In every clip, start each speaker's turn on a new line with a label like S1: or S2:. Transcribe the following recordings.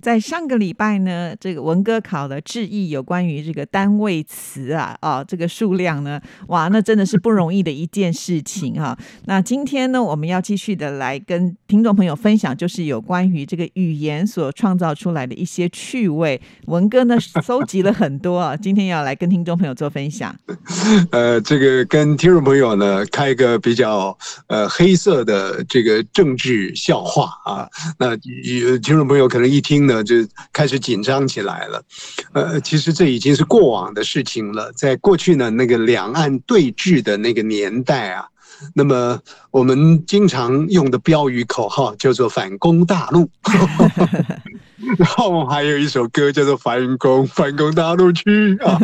S1: 在上个礼拜呢，这个文哥考了志毅有关于这个单位词啊，啊，这个数量呢，哇，那真的是不容易的一件事情哈。那今天呢，我们要继续的来跟听众朋友分享，就是有关于这个语言所创造出来的一些趣味。文哥呢，搜集了很多啊，今天要来跟听众朋友做分享。
S2: 呃，这个跟听众朋友呢，开一个比较呃黑色的这个政治笑话啊。那听众朋友可能一听。呢，就开始紧张起来了。呃，其实这已经是过往的事情了。在过去呢，那个两岸对峙的那个年代啊，那么我们经常用的标语口号叫做“反攻大陆 ”，然后还有一首歌叫做“反攻反攻大陆区 ”啊。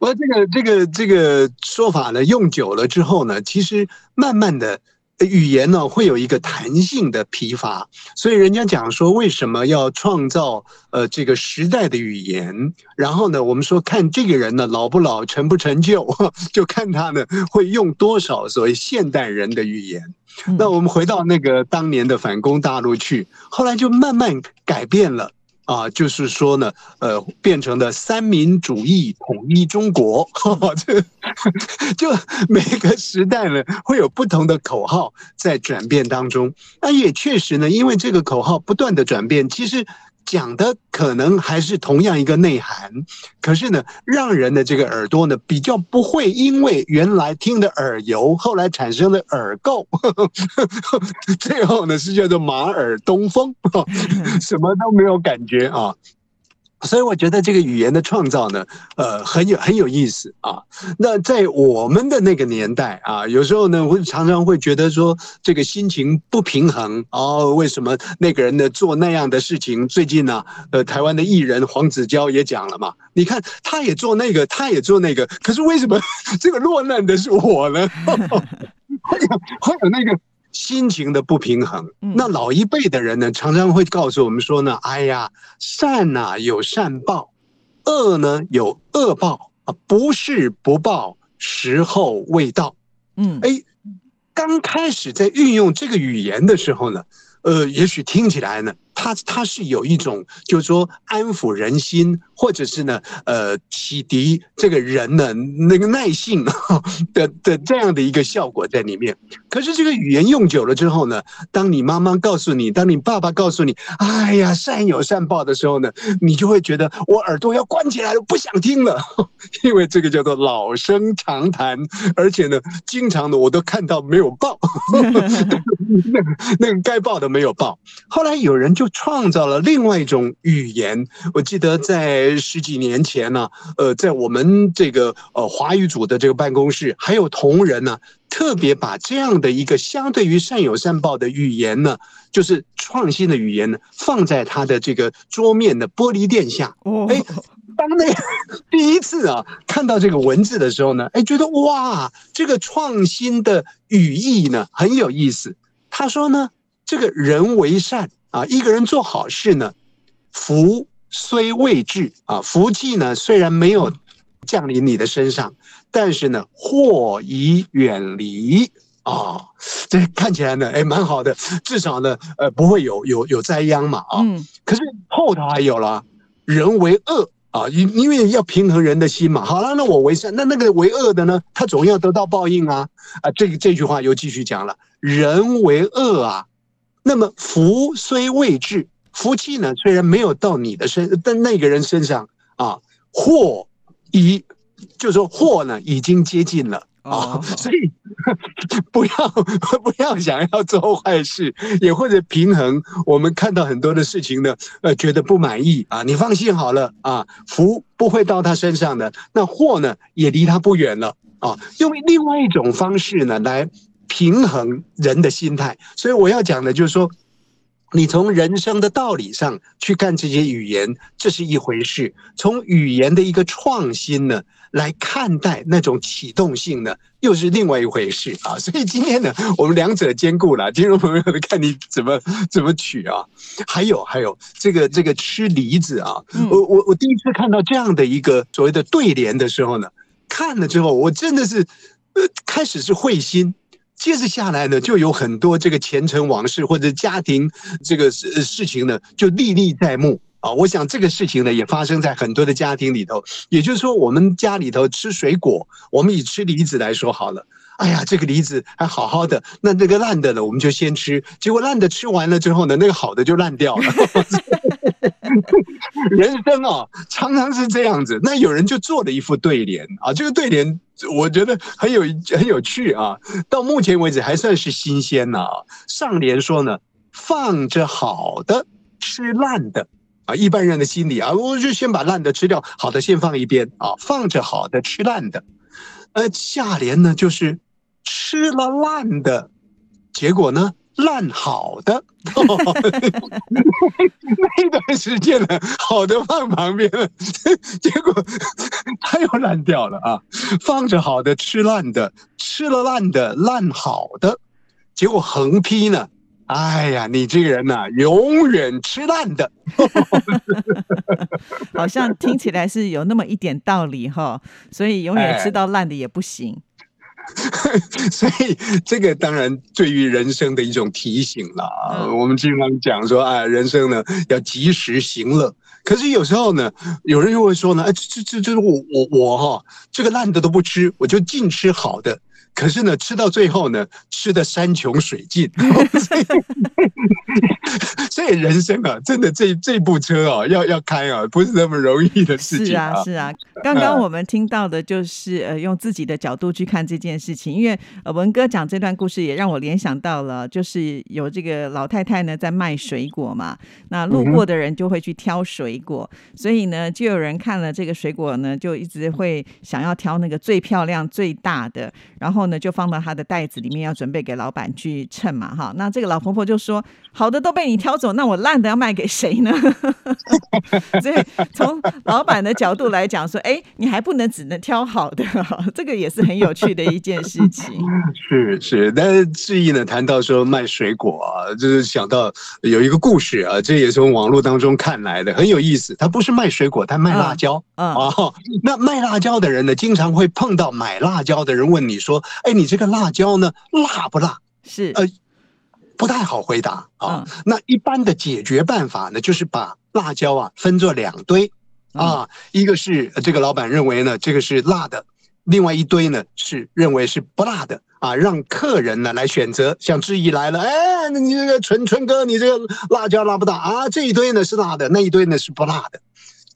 S2: 我这个这个这个说法呢，用久了之后呢，其实慢慢的。语言呢会有一个弹性的疲乏，所以人家讲说为什么要创造呃这个时代的语言？然后呢，我们说看这个人呢老不老成不成就，就看他呢会用多少所谓现代人的语言。那我们回到那个当年的反攻大陆去，后来就慢慢改变了。啊，就是说呢，呃，变成了三民主义统一中国，这就每个时代呢会有不同的口号在转变当中。那也确实呢，因为这个口号不断的转变，其实。讲的可能还是同样一个内涵，可是呢，让人的这个耳朵呢比较不会因为原来听的耳油，后来产生的耳垢，最后呢是叫做马耳东风，什么都没有感觉啊。所以我觉得这个语言的创造呢，呃，很有很有意思啊。那在我们的那个年代啊，有时候呢，会常常会觉得说这个心情不平衡哦。为什么那个人呢做那样的事情？最近呢，呃，台湾的艺人黄子佼也讲了嘛，你看他也做那个，他也做那个，可是为什么 这个落难的是我呢？会有会有那个。心情的不平衡，那老一辈的人呢，常常会告诉我们说呢：“哎呀，善呐有善报，恶呢有恶报啊，不是不报，时候未到。”嗯，哎，刚开始在运用这个语言的时候呢，呃，也许听起来呢。他他是有一种，就是说安抚人心，或者是呢，呃，启迪这个人的那个耐性的的这样的一个效果在里面。可是这个语言用久了之后呢，当你妈妈告诉你，当你爸爸告诉你，哎呀，善有善报的时候呢，你就会觉得我耳朵要关起来了，不想听了，因为这个叫做老生常谈，而且呢，经常的我都看到没有报，那个那个该报的没有报。后来有人就。就创造了另外一种语言。我记得在十几年前呢，呃，在我们这个呃华语组的这个办公室，还有同仁呢，特别把这样的一个相对于善有善报的语言呢，就是创新的语言呢，放在他的这个桌面的玻璃垫下。哎，当那 第一次啊看到这个文字的时候呢，哎，觉得哇，这个创新的语义呢很有意思。他说呢，这个人为善。啊，一个人做好事呢，福虽未至啊，福气呢虽然没有降临你的身上，但是呢，祸已远离啊。这看起来呢，哎，蛮好的，至少呢，呃，不会有有有灾殃嘛啊。可是后头还有了，人为恶啊，因因为要平衡人的心嘛。好了，那我为善，那那个为恶的呢，他总要得到报应啊啊。这个这句话又继续讲了，人为恶啊。那么福虽未至，福气呢虽然没有到你的身，但那个人身上啊，祸已，就是说祸呢已经接近了啊。所以不要不要想要做坏事，也或者平衡。我们看到很多的事情呢，呃，觉得不满意啊，你放心好了啊，福不会到他身上的，那祸呢也离他不远了啊。用另外一种方式呢来平衡人的心态，所以我要讲的就是说。你从人生的道理上去看这些语言，这是一回事；从语言的一个创新呢来看待那种启动性呢，又是另外一回事啊。所以今天呢，我们两者兼顾了，听众朋友看你怎么怎么取啊。还有还有，这个这个吃梨子啊，我我我第一次看到这样的一个所谓的对联的时候呢，看了之后，我真的是呃开始是会心。接着下来呢，就有很多这个前尘往事或者家庭这个事事情呢，就历历在目啊。我想这个事情呢，也发生在很多的家庭里头。也就是说，我们家里头吃水果，我们以吃梨子来说好了。哎呀，这个梨子还好好的，那那个烂的呢，我们就先吃。结果烂的吃完了之后呢，那个好的就烂掉了。人生啊，常常是这样子。那有人就做了一副对联啊，这个对联我觉得很有很有趣啊。到目前为止还算是新鲜呢。上联说呢，放着好的吃烂的啊，一般人的心理啊，我就先把烂的吃掉，好的先放一边啊，放着好的吃烂的。呃，下联呢就是吃了烂的，结果呢？烂好的，那段时间呢，好的放旁边了，结果 它又烂掉了啊！放着好的吃烂的，吃了烂的烂好的，结果横批呢？哎呀，你这个人呐，永远吃烂的，
S1: 好像听起来是有那么一点道理哈，所以永远吃到烂的也不行。
S2: 所以，这个当然对于人生的一种提醒了。我们经常讲说，啊，人生呢要及时行乐。可是有时候呢，有人又会说呢，哎，这这这我我我哈，这个烂的都不吃，我就尽吃好的。可是呢，吃到最后呢，吃的山穷水尽。所以人生啊，真的这这部车啊，要要开啊，不是那么容易的事情。
S1: 是啊，是啊。刚刚我们听到的就是呃，用自己的角度去看这件事情。因为呃，文哥讲这段故事也让我联想到了，就是有这个老太太呢在卖水果嘛，那路过的人就会去挑水果，所以呢，就有人看了这个水果呢，就一直会想要挑那个最漂亮、最大的，然后呢，就放到他的袋子里面，要准备给老板去称嘛，哈。那这个老婆婆就说。好的都被你挑走，那我烂的要卖给谁呢？所以从老板的角度来讲，说，哎，你还不能只能挑好的，这个也是很有趣的一件事情。
S2: 是是，但是志毅呢谈到说卖水果啊，就是想到有一个故事啊，这也从网络当中看来的，很有意思。他不是卖水果，他卖辣椒啊。那卖辣椒的人呢，经常会碰到买辣椒的人问你说，哎，你这个辣椒呢，辣不辣？
S1: 是呃。
S2: 不太好回答啊。那一般的解决办法呢，就是把辣椒啊分作两堆啊，一个是这个老板认为呢这个是辣的，另外一堆呢是认为是不辣的啊，让客人呢来选择。像质疑来了，哎，你这个纯纯哥，你这个辣椒辣不辣啊？这一堆呢是辣的，那一堆呢是不辣的。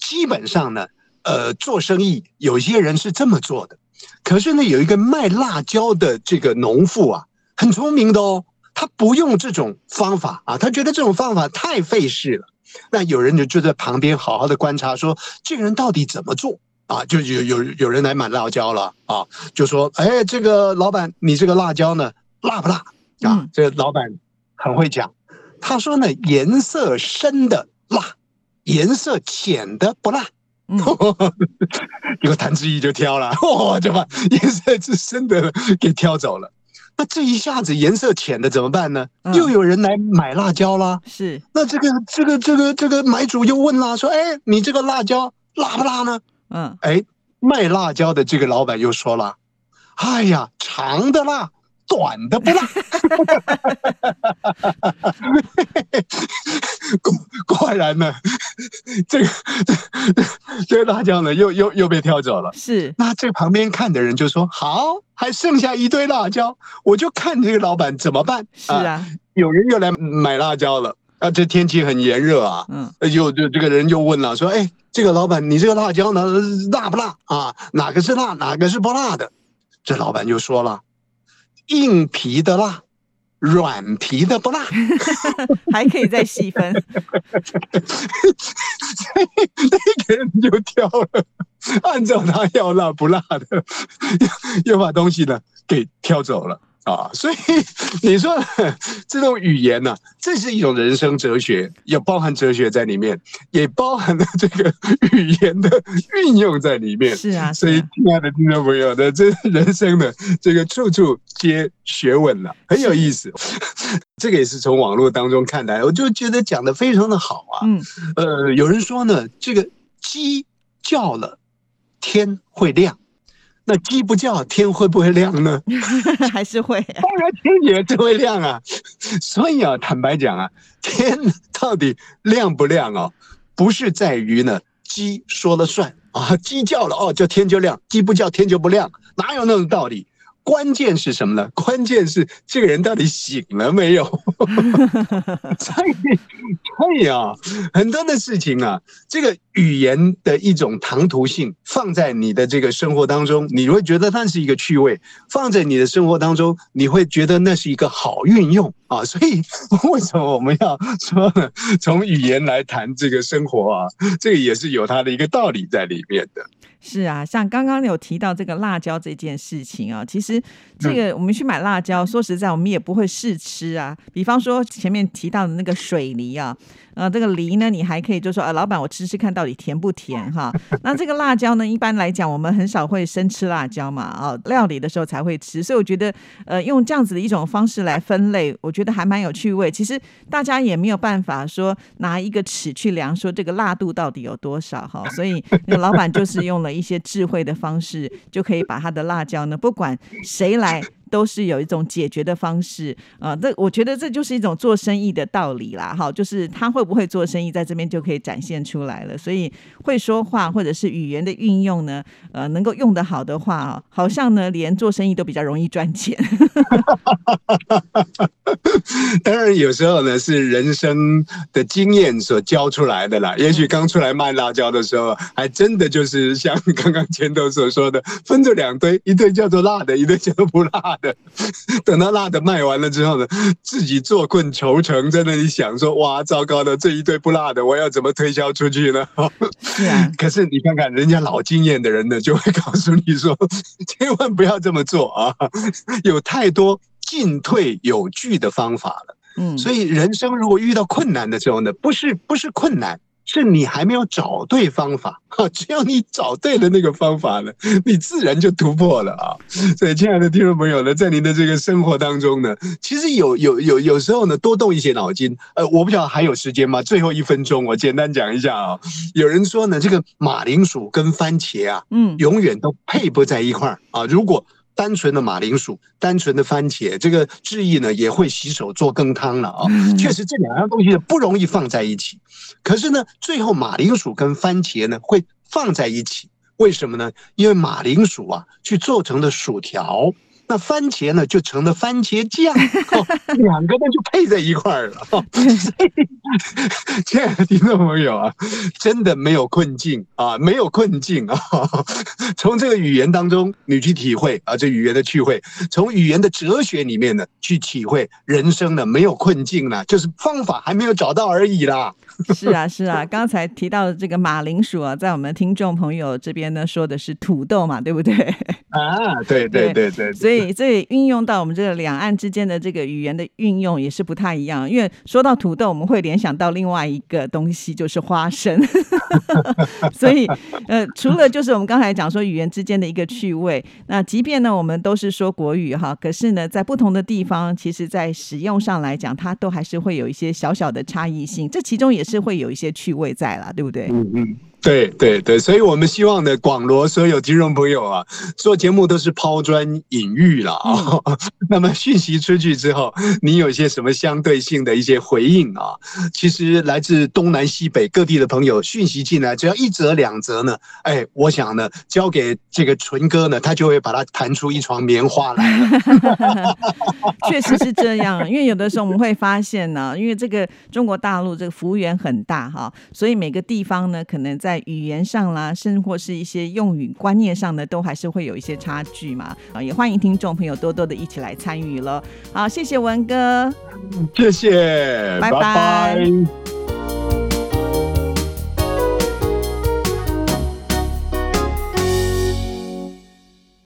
S2: 基本上呢，呃，做生意有些人是这么做的，可是呢，有一个卖辣椒的这个农妇啊，很聪明的哦。他不用这种方法啊，他觉得这种方法太费事了。那有人就就在旁边好好的观察，说这个人到底怎么做啊？就有有有人来买辣椒了啊，就说：“哎，这个老板，你这个辣椒呢，辣不辣？”啊，这个老板很会讲，他说呢，颜色深的辣，颜色浅的不辣。结果谭志毅就挑了，哇，就把颜色之深的给挑走了。那这一下子颜色浅的怎么办呢？又有人来买辣椒啦。
S1: 是，
S2: 那这个这个这个这个买主又问啦，说：“哎，你这个辣椒辣不辣呢？”嗯，哎，卖辣椒的这个老板又说了：“哎呀，长的辣。”短的不辣，果 果然呢，这个这个辣椒呢又又又被挑走了。
S1: 是，
S2: 那这旁边看的人就说：“好，还剩下一堆辣椒，我就看这个老板怎么办。”
S1: 是啊，
S2: 有人又来买辣椒了。啊，这天气很炎热啊，嗯，又就这个人就问了，说：“哎，这个老板，你这个辣椒呢，辣不辣啊？哪个是辣，哪个是不辣的？”这老板就说了。硬皮的辣，软皮的不辣，
S1: 还可以再细分。
S2: 那个人就挑了，按照他要辣不辣的，又把东西呢给挑走了。啊，所以 你说 这种语言呢，这是一种人生哲学，也包含哲学在里面，也包含了这个语言的运用在里面。
S1: 是啊，
S2: 所以亲爱的听众朋友的这人生的这个处处皆学问了，很有意思。这个也是从网络当中看来，我就觉得讲的非常的好啊。嗯，呃，有人说呢，这个鸡叫了，天会亮。那鸡不叫，天会不会亮呢？
S1: 还是会，
S2: 当然天也就会亮啊。所以啊，坦白讲啊，天到底亮不亮啊？不是在于呢，鸡说了算啊，鸡叫了哦，就天就亮；鸡不叫，天就不亮，哪有那种道理？关键是什么呢？关键是这个人到底醒了没有？所以，所以啊，很多的事情啊，这个语言的一种唐突性，放在你的这个生活当中，你会觉得那是一个趣味；放在你的生活当中，你会觉得那是一个好运用啊。所以，为什么我们要说呢？从语言来谈这个生活啊，这个也是有它的一个道理在里面的。
S1: 是啊，像刚刚有提到这个辣椒这件事情啊，其实这个我们去买辣椒，说实在，我们也不会试吃啊。比方说前面提到的那个水梨啊。呃，这个梨呢，你还可以就说，呃，老板，我吃吃看到底甜不甜哈？那这个辣椒呢，一般来讲，我们很少会生吃辣椒嘛，啊，料理的时候才会吃，所以我觉得，呃，用这样子的一种方式来分类，我觉得还蛮有趣味。其实大家也没有办法说拿一个尺去量，说这个辣度到底有多少哈，所以那老板就是用了一些智慧的方式，就可以把他的辣椒呢，不管谁来。都是有一种解决的方式啊，这我觉得这就是一种做生意的道理啦，哈，就是他会不会做生意，在这边就可以展现出来了。所以会说话或者是语言的运用呢，呃，能够用得好的话啊，好像呢，连做生意都比较容易赚钱。
S2: 当然，有时候呢是人生的经验所教出来的啦。也许刚出来卖辣椒的时候，还真的就是像刚刚前头所说的，分着两堆，一堆叫做辣的，一堆叫做不辣。的，等到辣的卖完了之后呢，自己坐困愁城，在那里想说：哇，糟糕的这一堆不辣的，我要怎么推销出去呢？
S1: 是啊，
S2: 可是你看看人家老经验的人呢，就会告诉你说：千万不要这么做啊！有太多进退有据的方法了。嗯，所以人生如果遇到困难的时候呢，不是不是困难。是你还没有找对方法哈，只要你找对了那个方法了，你自然就突破了啊！所以，亲爱的听众朋友呢，在您的这个生活当中呢，其实有有有有时候呢，多动一些脑筋。呃，我不晓得还有时间吗？最后一分钟，我简单讲一下啊。有人说呢，这个马铃薯跟番茄啊，嗯，永远都配不在一块儿啊。如果单纯的马铃薯，单纯的番茄，这个志毅呢也会洗手做羹汤了啊。确实，这两样东西不容易放在一起。可是呢，最后马铃薯跟番茄呢会放在一起，为什么呢？因为马铃薯啊去做成了薯条。那番茄呢，就成了番茄酱，两个呢就配在一块儿了。亲爱的听众朋友啊，真的没有困境啊，没有困境啊。从这个语言当中，你去体会啊，这语言的趣味；从语言的哲学里面呢，去体会人生呢没有困境了，就是方法还没有找到而已啦。
S1: 是啊，是啊，刚才提到的这个马铃薯啊，在我们听众朋友这边呢，说的是土豆嘛，对不对？
S2: 啊，对对对对，
S1: 所以这运用到我们这个两岸之间的这个语言的运用也是不太一样。因为说到土豆，我们会联想到另外一个东西，就是花生。所以，呃，除了就是我们刚才讲说语言之间的一个趣味，那即便呢我们都是说国语哈，可是呢在不同的地方，其实在使用上来讲，它都还是会有一些小小的差异性。这其中也是会有一些趣味在啦，对不对？嗯嗯。
S2: 对对对，所以我们希望呢，广罗所有听众朋友啊，做节目都是抛砖引玉了啊。那么讯息出去之后，你有些什么相对性的一些回应啊？其实来自东南西北各地的朋友讯息进来，只要一则两则呢，哎，我想呢，交给这个纯哥呢，他就会把它弹出一床棉花来了。
S1: 确实是这样，因为有的时候我们会发现呢，因为这个中国大陆这个幅员很大哈，所以每个地方呢，可能在在语言上啦，甚或是一些用语观念上呢，都还是会有一些差距嘛。啊，也欢迎听众朋友多多的一起来参与了。好，谢谢文哥，
S2: 谢谢，
S1: 拜
S2: 拜拜